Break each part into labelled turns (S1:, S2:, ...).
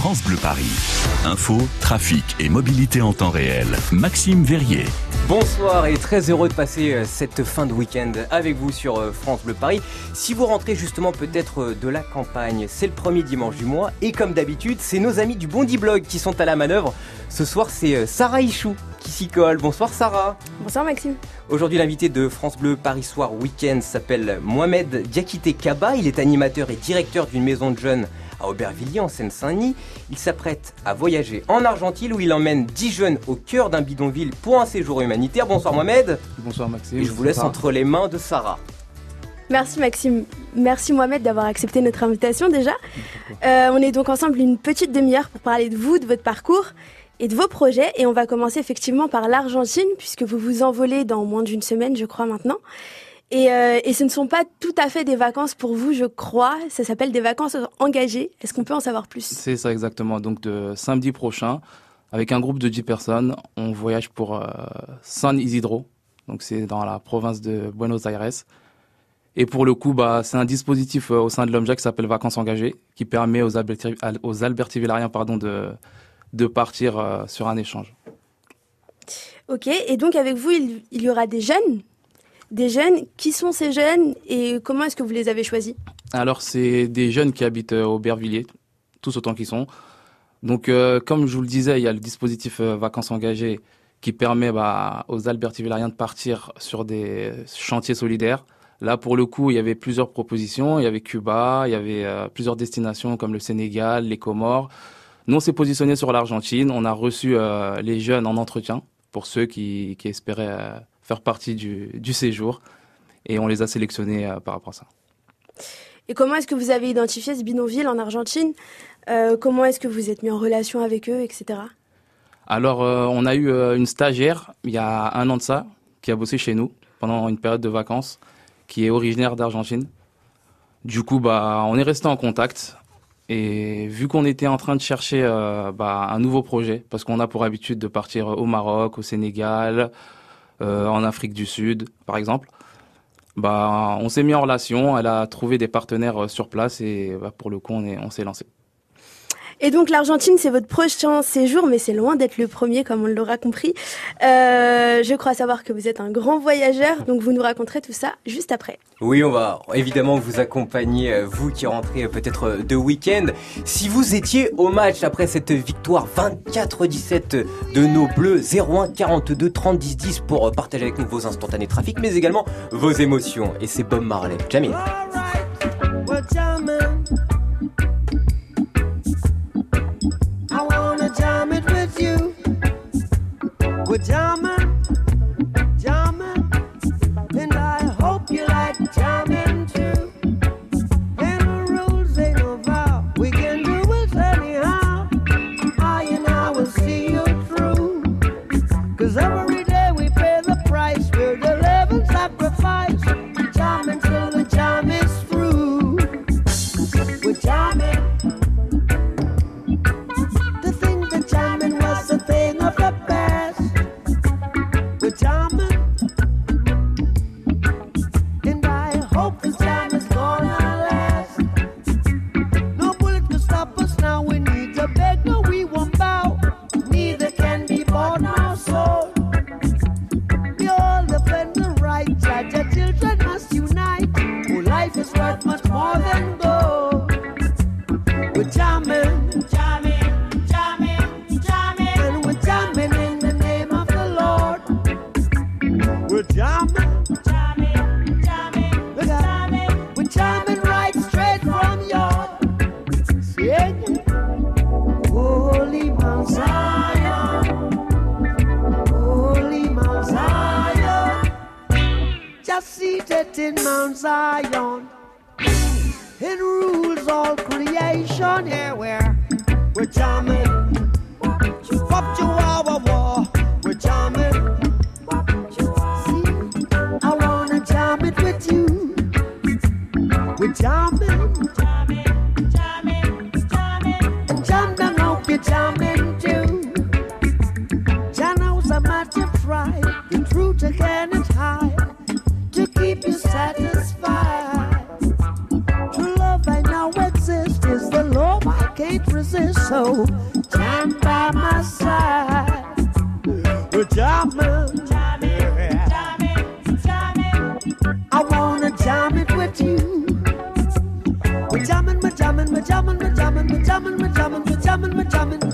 S1: France Bleu Paris. Info, trafic et mobilité en temps réel. Maxime Verrier.
S2: Bonsoir et très heureux de passer euh, cette fin de week-end avec vous sur euh, France Bleu Paris. Si vous rentrez justement peut-être euh, de la campagne, c'est le premier dimanche du mois et comme d'habitude, c'est nos amis du Bondi Blog qui sont à la manœuvre. Ce soir, c'est Sarah Ichou qui s'y colle. Bonsoir Sarah.
S3: Bonsoir Maxime.
S2: Aujourd'hui, l'invité de France Bleu Paris Soir Week-end s'appelle Mohamed Diakité Kaba. Il est animateur et directeur d'une maison de jeunes à Aubervilliers en Seine-Saint-Denis. Il s'apprête à voyager en Argentine où il emmène 10 jeunes au cœur d'un bidonville pour un séjour humanitaire. Bonsoir Mohamed.
S4: Bonsoir Maxime.
S2: Et je vous laisse entre les mains de Sarah.
S3: Merci Maxime. Merci Mohamed d'avoir accepté notre invitation déjà. Euh, on est donc ensemble une petite demi-heure pour parler de vous, de votre parcours et de vos projets. Et on va commencer effectivement par l'Argentine puisque vous vous envolez dans moins d'une semaine, je crois maintenant. Euh, et, ce ne sont pas tout à fait des vacances pour vous, je crois. Ça s'appelle des vacances engagées. Est-ce qu'on peut en savoir plus?
S4: C'est ça exactement. Donc de samedi prochain, avec un groupe de 10 personnes, on voyage pour euh, San Isidro. Donc c'est dans la province de Buenos Aires. Et pour le coup, bah, c'est un dispositif euh, au sein de l'OMJA qui s'appelle Vacances engagées, qui permet aux, Alberti aux Albertivillariens pardon, de, de partir sur un échange.
S3: Ok, et donc avec vous, il, il y aura des jeunes? Des jeunes. Qui sont ces jeunes et comment est-ce que vous les avez choisis?
S4: Alors, c'est des jeunes qui habitent euh, au Bervilliers, tous autant qu'ils sont. Donc, euh, comme je vous le disais, il y a le dispositif euh, vacances engagées qui permet bah, aux Albertivillariens de partir sur des chantiers solidaires. Là, pour le coup, il y avait plusieurs propositions. Il y avait Cuba, il y avait plusieurs destinations comme le Sénégal, les Comores. Nous, on s'est positionné sur l'Argentine. On a reçu les jeunes en entretien pour ceux qui espéraient faire partie du, séjour. Et on les a sélectionnés euh, par rapport à ça.
S3: Et comment est-ce que vous avez identifié ce bidonville en Argentine? Euh, Comment est-ce que vous êtes mis en relation avec eux, etc.
S4: Alors, euh, on a eu une stagiaire, il y a un an de ça, qui a bossé chez nous pendant une période de vacances, qui est originaire d'Argentine. Du coup, bah, on est resté en contact. Et vu qu'on était en train de chercher bah, un nouveau projet, parce qu'on a pour habitude de partir au Maroc, au Sénégal, en Afrique du Sud, par exemple. Bah, on s'est mis en relation, elle a trouvé des partenaires euh, sur place et bah, pour le coup, on s'est lancé.
S3: Et donc l'Argentine, c'est votre prochain séjour, mais c'est loin d'être le premier, comme on l'aura compris. Euh, je crois savoir que vous êtes un grand voyageur, donc vous nous raconterez tout ça juste après.
S2: Oui, on va évidemment vous accompagner, euh, vous qui rentrez euh, peut-être de week-end. Si vous étiez au match après cette victoire 24-17 de nos Bleus, 01 42 30 10 10 pour partager avec nous vos instantanés trafic, mais également vos émotions. Et c'est Bob Marley. Jamie. Sean jamming, we're jamming, we're jamming, we're jamming, we're jamming, we're jamming, we're jamming,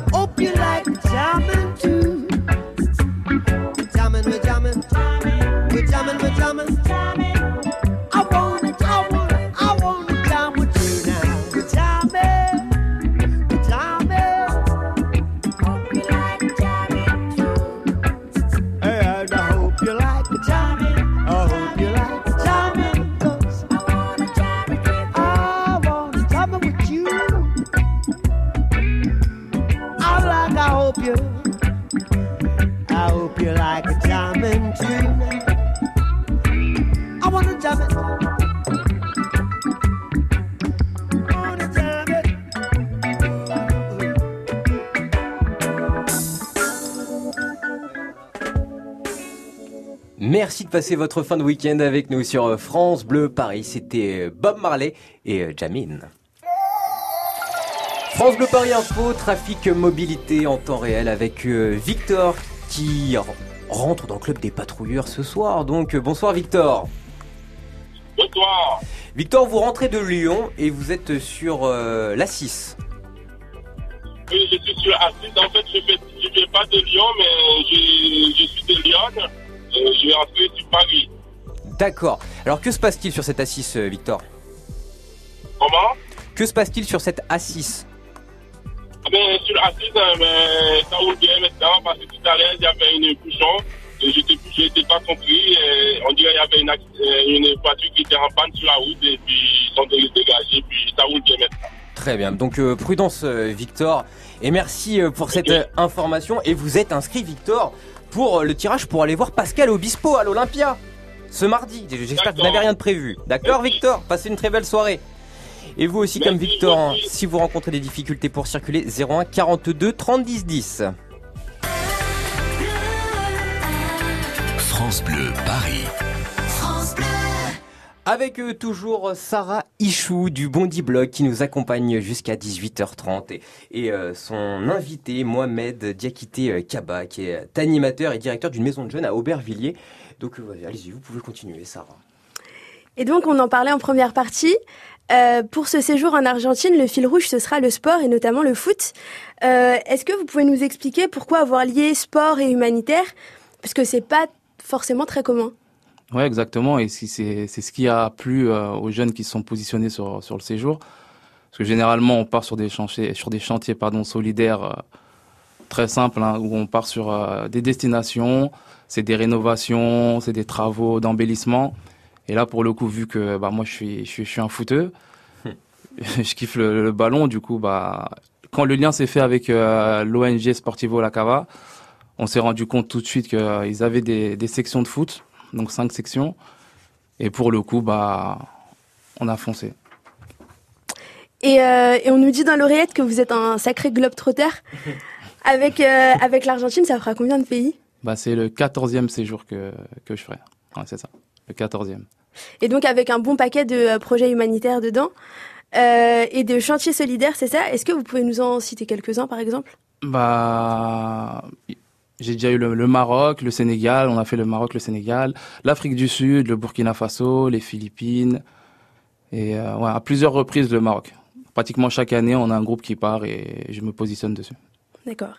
S5: Merci de passer votre fin de week-end avec nous sur euh, France Bleu Paris. C'était euh, Bob Marley et euh, Jamine. France Bleu Paris Info, trafic mobilité en temps réel avec Victor qui rentre dans le club des patrouilleurs ce soir. Donc bonsoir Victor.
S6: Bonsoir.
S5: Victor, vous rentrez de Lyon et vous êtes sur euh, la 6.
S6: Oui, je suis sur Assis. En fait, je fais, je viens pas de Lyon, mais je, je suis de Lyon. Je vais rentrer sur Paris.
S5: D'accord. Alors que se passe-t-il sur cette A6, euh, Victor?
S6: Comment?
S5: Que se passe-t-il sur cette A6
S6: Ah ben, Sur Assis, euh, ben, ça roule bien maintenant parce que tout à l'heure, il y avait une bouchon. Et je n'étais pas compris. Et on dirait qu'il y avait une, euh, une voiture qui était en panne sur la route et puis ils sont dé- dégagés. Puis ça roule bien maintenant.
S5: Très bien. Donc euh, prudence, Victor. Et merci pour cette information. Et vous êtes inscrit, Victor, pour euh, le tirage pour aller voir Pascal Obispo à l'Olympia ce mardi. J'espère que vous n'avez rien de prévu. D'accord. Victor? Passez une très belle soirée. Et vous aussi, comme Victor, hein, si vous rencontrez des difficultés pour circuler, 01 42 30 10 10.
S1: France Bleu Paris.
S5: Avec toujours Sarah Ichou du Bondi Blog qui nous accompagne jusqu'à 18h30 et, euh, son invité Mohamed Diakité euh, Kaba qui est animateur et directeur d'une maison de jeunes à Aubervilliers. Donc euh, allez-y, vous pouvez continuer Sarah.
S3: Et donc, on en parlait en première partie. Euh, pour ce séjour en Argentine, le fil rouge, ce sera le sport et notamment le foot. Euh, Est-ce que vous pouvez nous expliquer pourquoi avoir lié sport et humanitaire? Parce que c'est pas forcément très commun.
S4: Ouais, exactement. Et si c'est ce qui a plu euh, aux jeunes qui sont positionnés sur sur le séjour, parce que généralement on part sur des chantiers sur des chantiers pardon solidaires euh, très simples hein, où on part sur euh, des destinations, c'est des rénovations, c'est des travaux d'embellissement. Et là pour le coup vu que bah moi je suis je suis, je suis un footeux, je kiffe le, le ballon. Du coup bah quand le lien s'est fait avec l'ONG Sportivo La Cava, on s'est rendu compte tout de suite qu'ils avaient des, des sections de foot, donc cinq sections. Et pour le coup, bah, on a foncé.
S3: Et, euh, et on nous dit dans l'oreillette que vous êtes un sacré globe-trotter. Avec, euh, avec l'Argentine, ça fera combien de pays?
S4: Bah, c'est le quatorzième séjour que, que je ferai. Ouais, c'est ça, le quatorzième.
S3: Et donc avec un bon paquet de euh, projets humanitaires dedans euh, et de chantiers solidaires, c'est ça? Est-ce que vous pouvez nous en citer quelques-uns par exemple?
S4: Bah, j'ai déjà eu le, le Maroc, le Sénégal, on a fait le Maroc, le Sénégal, l'Afrique du Sud, le Burkina Faso, les Philippines, et euh, ouais, à plusieurs reprises le Maroc. Pratiquement chaque année, on a un groupe qui part et je me positionne dessus.
S3: D'accord.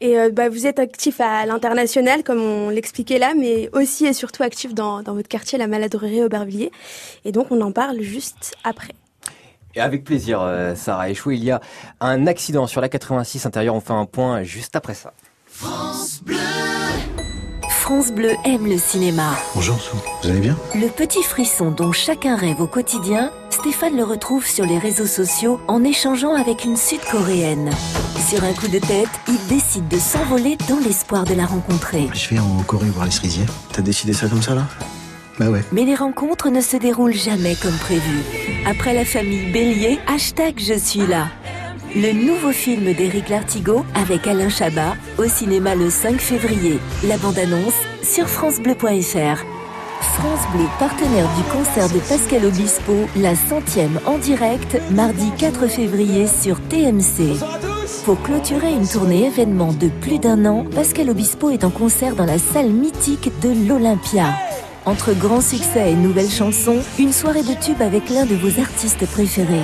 S3: Et euh, bah, vous êtes actif à l'international, comme on l'expliquait là, mais aussi et surtout actif dans, dans votre quartier, la Maladrerie Aubervilliers. Et donc on en parle juste après.
S5: Et avec plaisir euh, Sarah Ichou, il y a un accident sur la 86 intérieure, on fait un point juste après ça.
S7: France Bleu aime le cinéma.
S8: Bonjour Sou, vous allez bien?
S7: Le petit frisson dont chacun rêve au quotidien, Stéphane le retrouve sur les réseaux sociaux en échangeant avec une sud-coréenne. Sur un coup de tête, il décide de s'envoler dans l'espoir de la rencontrer.
S8: Je vais en Corée voir les cerisiers. T'as décidé ça comme ça là? Bah ouais.
S7: Mais les rencontres ne se déroulent jamais comme prévu. Après la famille Bélier, hashtag Je suis là. Le nouveau film d'Éric Lartigot avec Alain Chabat au cinéma le 5 février. La bande-annonce sur francebleu.fr. France Bleu, partenaire du concert de Pascal Obispo, la centième en direct, mardi 4 février sur TMC. Pour clôturer une tournée événement de plus d'un an, Pascal Obispo est en concert dans la salle mythique de l'Olympia. Entre grands succès et nouvelles chansons, une soirée de tubes avec l'un de vos artistes préférés.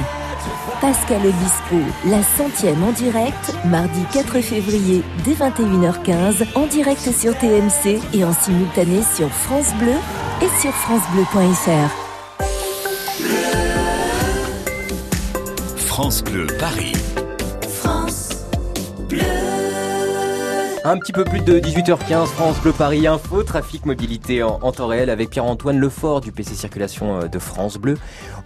S7: Pascal Obispo, la centième en direct, mardi 4 février dès 21h15, en direct sur TMC et en simultané sur France Bleu et sur francebleu.fr.
S1: France Bleu Paris.
S5: Un petit peu plus de 18h15, France Bleu Paris Info, trafic mobilité en, en temps réel avec Pierre-Antoine Lefort du PC Circulation euh, de France Bleu.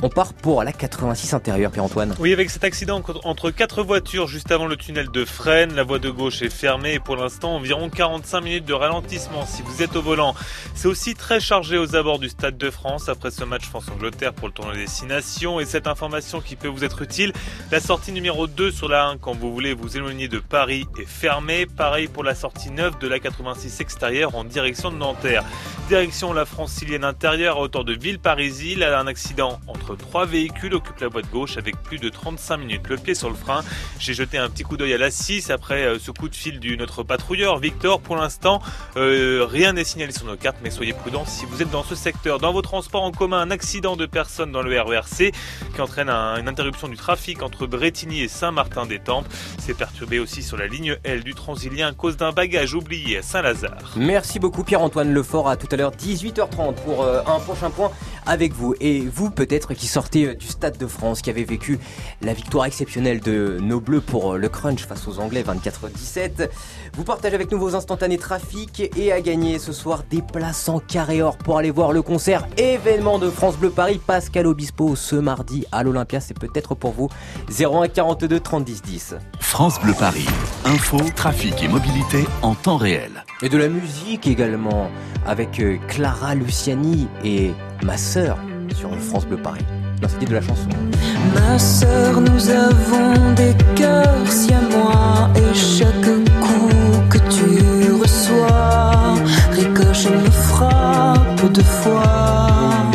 S5: On part pour la 86 intérieure, Pierre-Antoine.
S9: Oui, avec cet accident entre quatre voitures juste avant le tunnel de Fresnes, la voie de gauche est fermée et pour l'instant environ 45 minutes de ralentissement si vous êtes au volant. C'est aussi très chargé aux abords du Stade de France après ce match France-Angleterre pour le tournoi Destination et cette information qui peut vous être utile, la sortie numéro 2 sur la 1 quand vous voulez vous éloigner de Paris est fermée. Pareil pour la sortie 9 de la 86 extérieure en direction de Nanterre. Direction la francilienne intérieure à hauteur de Villeparisis, là un accident entre trois véhicules occupe la de gauche avec plus de 35 minutes. Le pied sur le frein. J'ai jeté un petit coup d'œil à la 6 après euh, ce coup de fil du notre patrouilleur Victor. Pour l'instant, euh, rien n'est signalé sur nos cartes, mais soyez prudents si vous êtes dans ce secteur. Dans vos transports en commun, un accident de personnes dans le RERC qui entraîne un- une interruption du trafic entre Bretigny et Saint-Martin-des-Tempes. C'est perturbé aussi sur la ligne L du Transilien à cause d'un bagage oublié à Saint-Lazare.
S5: Merci beaucoup Pierre-Antoine Lefort. À tout à l'heure 18h30 pour euh, un prochain point avec vous. Et vous peut-être qui sortez euh, du Stade de France, qui avez vécu la victoire exceptionnelle de nos Bleus pour euh, le crunch face aux Anglais 24-17. Vous partagez avec nous vos instantanés trafic et à gagner ce soir des places en carré or pour aller voir le concert événement de France Bleu Paris Pascal Obispo ce mardi à l'Olympia. C'est peut-être pour vous 01 42 30 10 10.
S1: France Bleu Paris. Info, trafic et mobilité en temps réel.
S5: Et de la musique également, avec euh, Clara Luciani et ma sœur sur France Bleu Paris. Non, c'était de la chanson.
S10: Ma sœur, nous avons des cœurs si à moi et chaque coup que tu reçois ricoche et me frappe deux fois.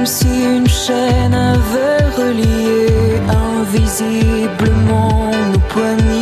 S10: Comme si une chaîne avait relié invisiblement nos poignets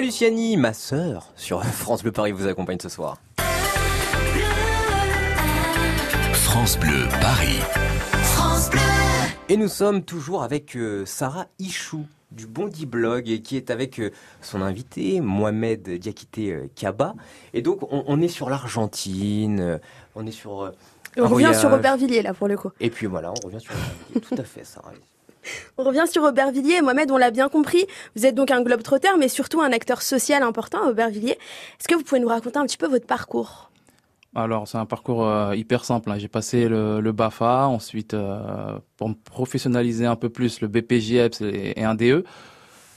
S5: Luciani, ma sœur, sur France Bleu Paris vous accompagne ce soir.
S1: France Bleu Paris.
S5: Et nous sommes toujours avec euh, Sarah Ichou du Bondi Blog et qui est avec euh, son invité Mohamed Diakité euh, Kaba. Et donc on, on est sur l'Argentine, euh, on est sur... euh,
S3: on revient sur. Aubervilliers là pour le coup.
S5: Et puis voilà, on revient sur l'Argentine. Tout à fait Sarah.
S3: On revient sur Aubervilliers. Mohamed, on l'a bien compris. Vous êtes donc un globe-trotteur, mais surtout un acteur social important à Aubervilliers. Est-ce que vous pouvez nous raconter un petit peu votre parcours?
S4: Alors, c'est un parcours euh, hyper simple. hein. J'ai passé le, BAFA, ensuite, euh, pour me professionnaliser un peu plus, le BPJEPS et, un DE.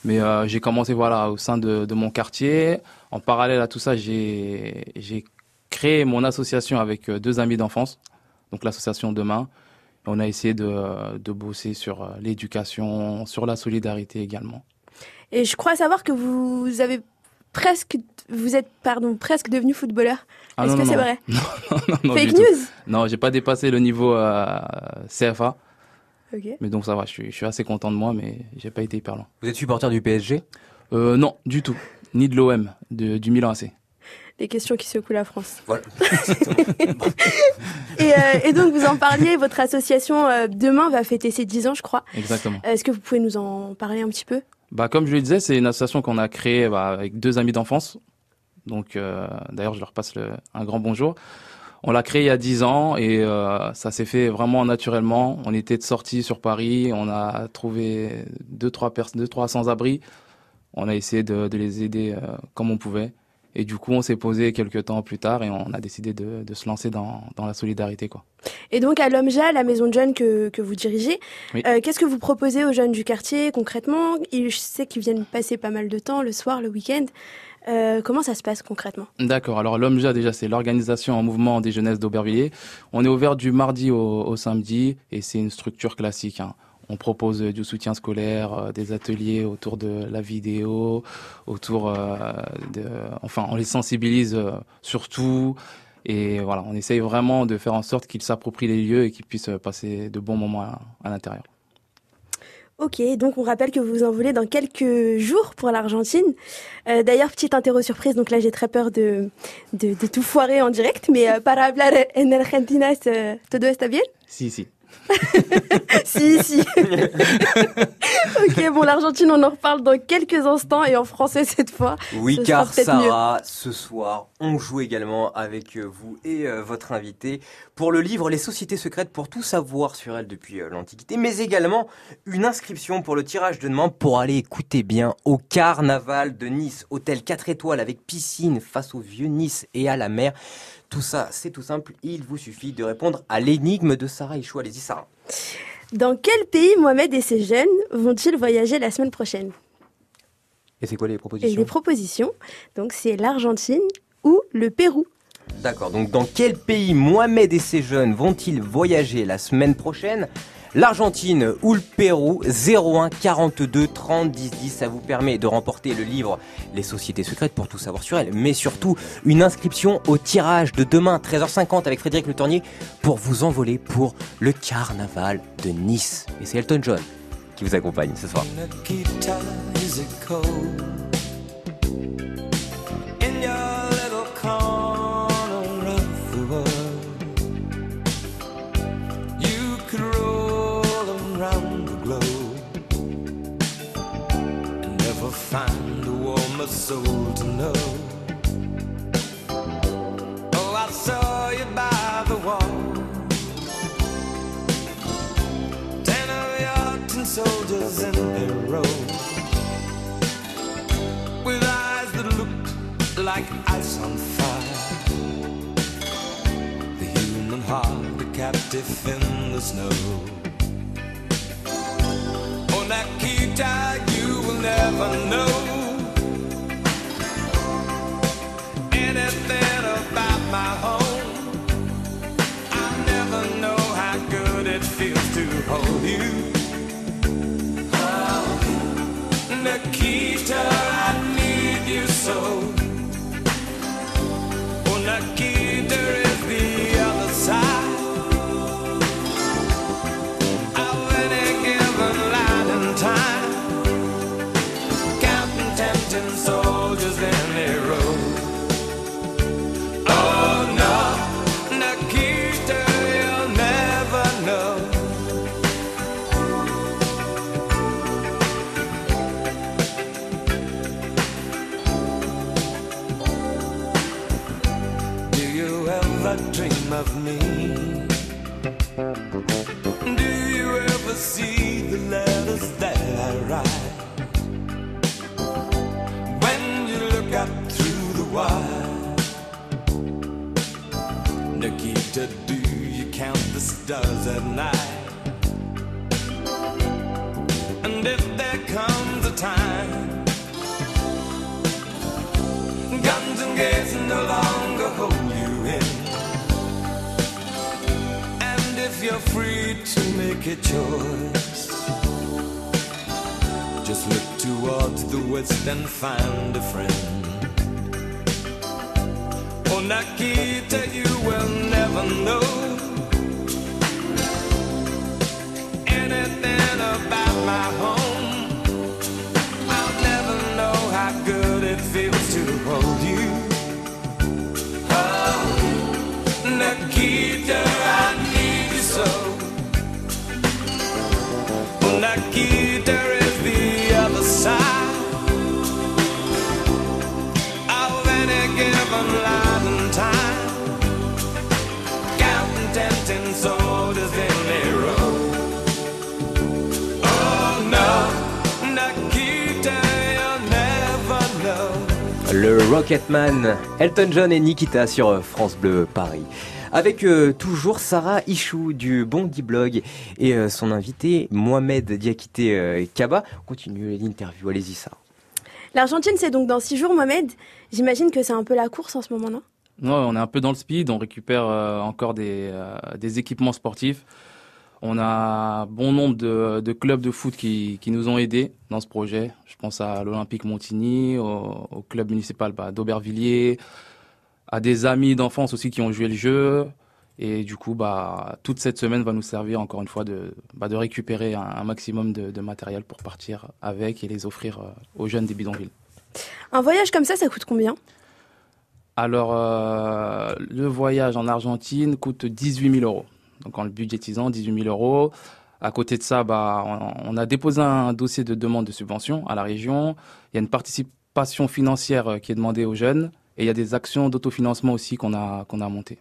S4: Mais euh, j'ai commencé voilà, au sein de, mon quartier. En parallèle à tout ça, j'ai créé mon association avec deux amis d'enfance, donc l'association Demain. On a essayé de, de bosser sur euh, l'éducation, sur la solidarité également.
S3: Et je crois savoir que vous avez presque, vous êtes pardon presque devenu footballeur.
S4: Ah,
S3: Est-ce que c'est vrai
S4: Non, non, non,
S3: Fake
S4: du tout.
S3: news
S4: Non, j'ai pas dépassé le niveau euh, CFA.
S3: Ok.
S4: Mais donc ça va, je suis, je suis assez content de moi, mais j'ai pas été hyper loin.
S5: Vous êtes supporter du PSG
S4: Euh, non, du tout. Ni de l'OM, du Milan AC.
S3: Les questions qui secouent la France.
S5: Voilà.
S3: Et, euh, et donc vous en parliez, votre association euh, demain va fêter ses 10 ans, je crois.
S4: Exactement.
S3: Est-ce que vous pouvez nous en parler un petit peu?
S4: Bah, comme je le disais, c'est une association qu'on a créée bah, avec deux amis d'enfance. Donc, euh, d'ailleurs, je leur passe le- un grand bonjour. On l'a créée il y a 10 ans et euh, ça s'est fait vraiment naturellement. On était de sortie sur Paris, on a trouvé deux, trois personnes, deux, trois sans-abri. On a essayé de, de les aider euh, comme on pouvait. Et du coup, on s'est posé quelques temps plus tard et on a décidé de, de se lancer dans, dans la solidarité, quoi.
S3: Et donc à l'OMJA, la maison de jeunes que, que vous dirigez,
S4: Oui.
S3: euh, qu'est-ce que vous proposez aux jeunes du quartier concrètement? Je sais qu'ils viennent passer pas mal de temps le soir, le week-end. Euh, comment ça se passe concrètement?
S4: D'accord. Alors l'OMJA déjà c'est l'organisation en mouvement des jeunesses d'Aubervilliers. On est ouvert du mardi au, au samedi et c'est une structure classique. hein. On propose euh, du soutien scolaire, euh, des ateliers autour de la vidéo, autour euh, de, enfin on les sensibilise surtout et voilà on essaye vraiment de faire en sorte qu'ils s'approprient les lieux et qu'ils puissent passer de bons moments à, à l'intérieur.
S3: Ok, donc on rappelle que vous vous envolez dans quelques jours pour l'Argentine. Euh, D'ailleurs, petite interro surprise, donc là j'ai très peur de, de, de tout foirer en direct, mais euh, para hablar en Argentina, todo está bien?
S4: Si si.
S3: Si, si. ok, bon, l'Argentine, on en reparle dans quelques instants et en français cette fois.
S5: Oui,
S3: Ce
S5: car
S3: mieux.
S5: Sarah, ce soir, on joue également avec euh, vous et euh, votre invité pour le livre Les sociétés secrètes pour tout savoir sur elles depuis euh, l'Antiquité, mais également une inscription pour le tirage de demain pour aller écouter bien au carnaval de Nice, hôtel 4 étoiles avec piscine face au vieux Nice et à la mer. Tout ça, c'est tout simple, il vous suffit de répondre à l'énigme de Sarah Ichou. Allez-y, Sarah.
S3: Dans quel pays Mohamed et ses jeunes vont-ils voyager la semaine prochaine?
S5: Et c'est quoi les
S3: Et
S5: propositions?
S3: les propositions, donc c'est l'Argentine ou le Pérou.
S5: D'accord, donc dans quel pays Mohamed et ses jeunes vont-ils voyager la semaine prochaine? L'Argentine ou le Pérou? 01 42 30 10 10, ça vous permet de remporter le livre Les sociétés secrètes pour tout savoir sur elles, mais surtout une inscription au tirage de demain 13h50 avec Frédéric Le Tournier pour vous envoler pour le carnaval de Nice. Et c'est Elton John qui vous accompagne ce soir.
S2: Like ice on fire The human heart, a captive in the snow Oh, Nikita, you will never know Anything about my home I never know how good it feels to hold you. Oh, Nikita, I need you so.
S11: A just look towards the west and find a friend. Oh, Nikita, you will never know anything about my home.
S5: Le Rocketman, Elton John et Nikita sur euh, France Bleu Paris. Avec euh, toujours Sarah Ichou du Bondi Blog et euh, son invité Mohamed Diakité euh, Kaba. On continue l'interview, allez-y Sarah.
S3: L'Argentine, c'est donc dans six jours, Mohamed. J'imagine que c'est un peu la course en ce moment, non?
S4: Ouais, on est un peu dans le speed, on récupère euh, encore des, euh, des équipements sportifs. On a bon nombre de, de clubs de foot qui, qui nous ont aidés dans ce projet. Je pense à l'Olympique Montigny, au, au club municipal bah, d'Aubervilliers, à des amis d'enfance aussi qui ont joué le jeu. Et du coup, bah, toute cette semaine va nous servir encore une fois de, bah, de récupérer un, un maximum de, de matériel pour partir avec et les offrir euh, aux jeunes des bidonvilles.
S3: Un voyage comme ça, ça coûte combien?
S4: Alors, euh, le voyage en Argentine coûte 18 000 euros. Donc, en le budgétisant, 18 000 euros. À côté de ça, bah, on, a déposé un dossier de demande de subvention à la région. Il y a une participation financière euh, qui est demandée aux jeunes. Et il y a des actions d'autofinancement aussi qu'on a, qu'on a montées.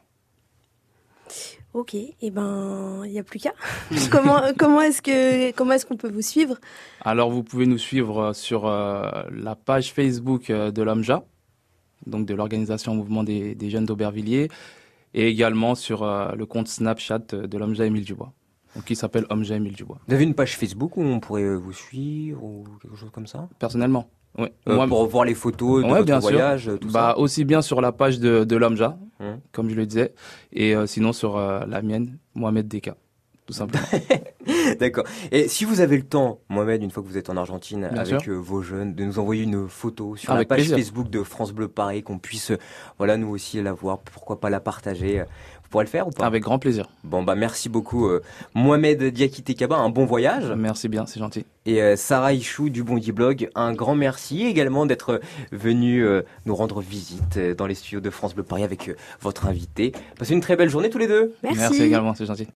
S3: Ok, et ben, il n'y a plus qu'à. comment comment est-ce que comment est-ce qu'on peut vous suivre?
S4: Alors, vous pouvez nous suivre euh, sur euh, la page Facebook de l'OMJA, donc de l'Organisation Mouvement des, des Jeunes d'Aubervilliers, et également sur euh, le compte Snapchat de l'OMJA Émile Dubois, qui s'appelle OMJA Émile Dubois.
S5: Vous avez une page Facebook où on pourrait euh, vous suivre ou quelque chose comme ça?
S4: Personnellement, oui.
S5: Euh,
S4: Moi-
S5: Pour voir les photos de
S4: Ouais,
S5: votre
S4: bien sûr.
S5: voyage, tout
S4: bah,
S5: ça?
S4: Aussi bien sur la page de, de l'OMJA,
S5: Hum.
S4: comme je le disais, et euh, sinon sur euh, la mienne, Mohamed Deka, tout simplement.
S5: D'accord. Et si vous avez le temps, Mohamed, une fois que vous êtes en Argentine
S4: Bien
S5: avec
S4: sûr.
S5: euh, vos jeunes, de nous envoyer une photo sur
S4: Avec
S5: la page
S4: plaisir.
S5: Facebook de France Bleu Paris, qu'on puisse, euh, voilà, nous aussi la voir, pourquoi pas la partager. euh, Vous pourrez le faire ou pas?
S4: Avec grand plaisir.
S5: Bon, bah merci beaucoup, euh, Mohamed Diakité Kaba, un bon voyage.
S4: Merci bien, c'est gentil.
S5: Et euh, Sarah Ichou du Bondi Blog, un grand merci également d'être venu euh, nous rendre visite dans les studios de France Bleu Paris avec euh, votre invité. Passez une très belle journée tous les deux.
S3: Merci.
S4: Merci également, c'est gentil.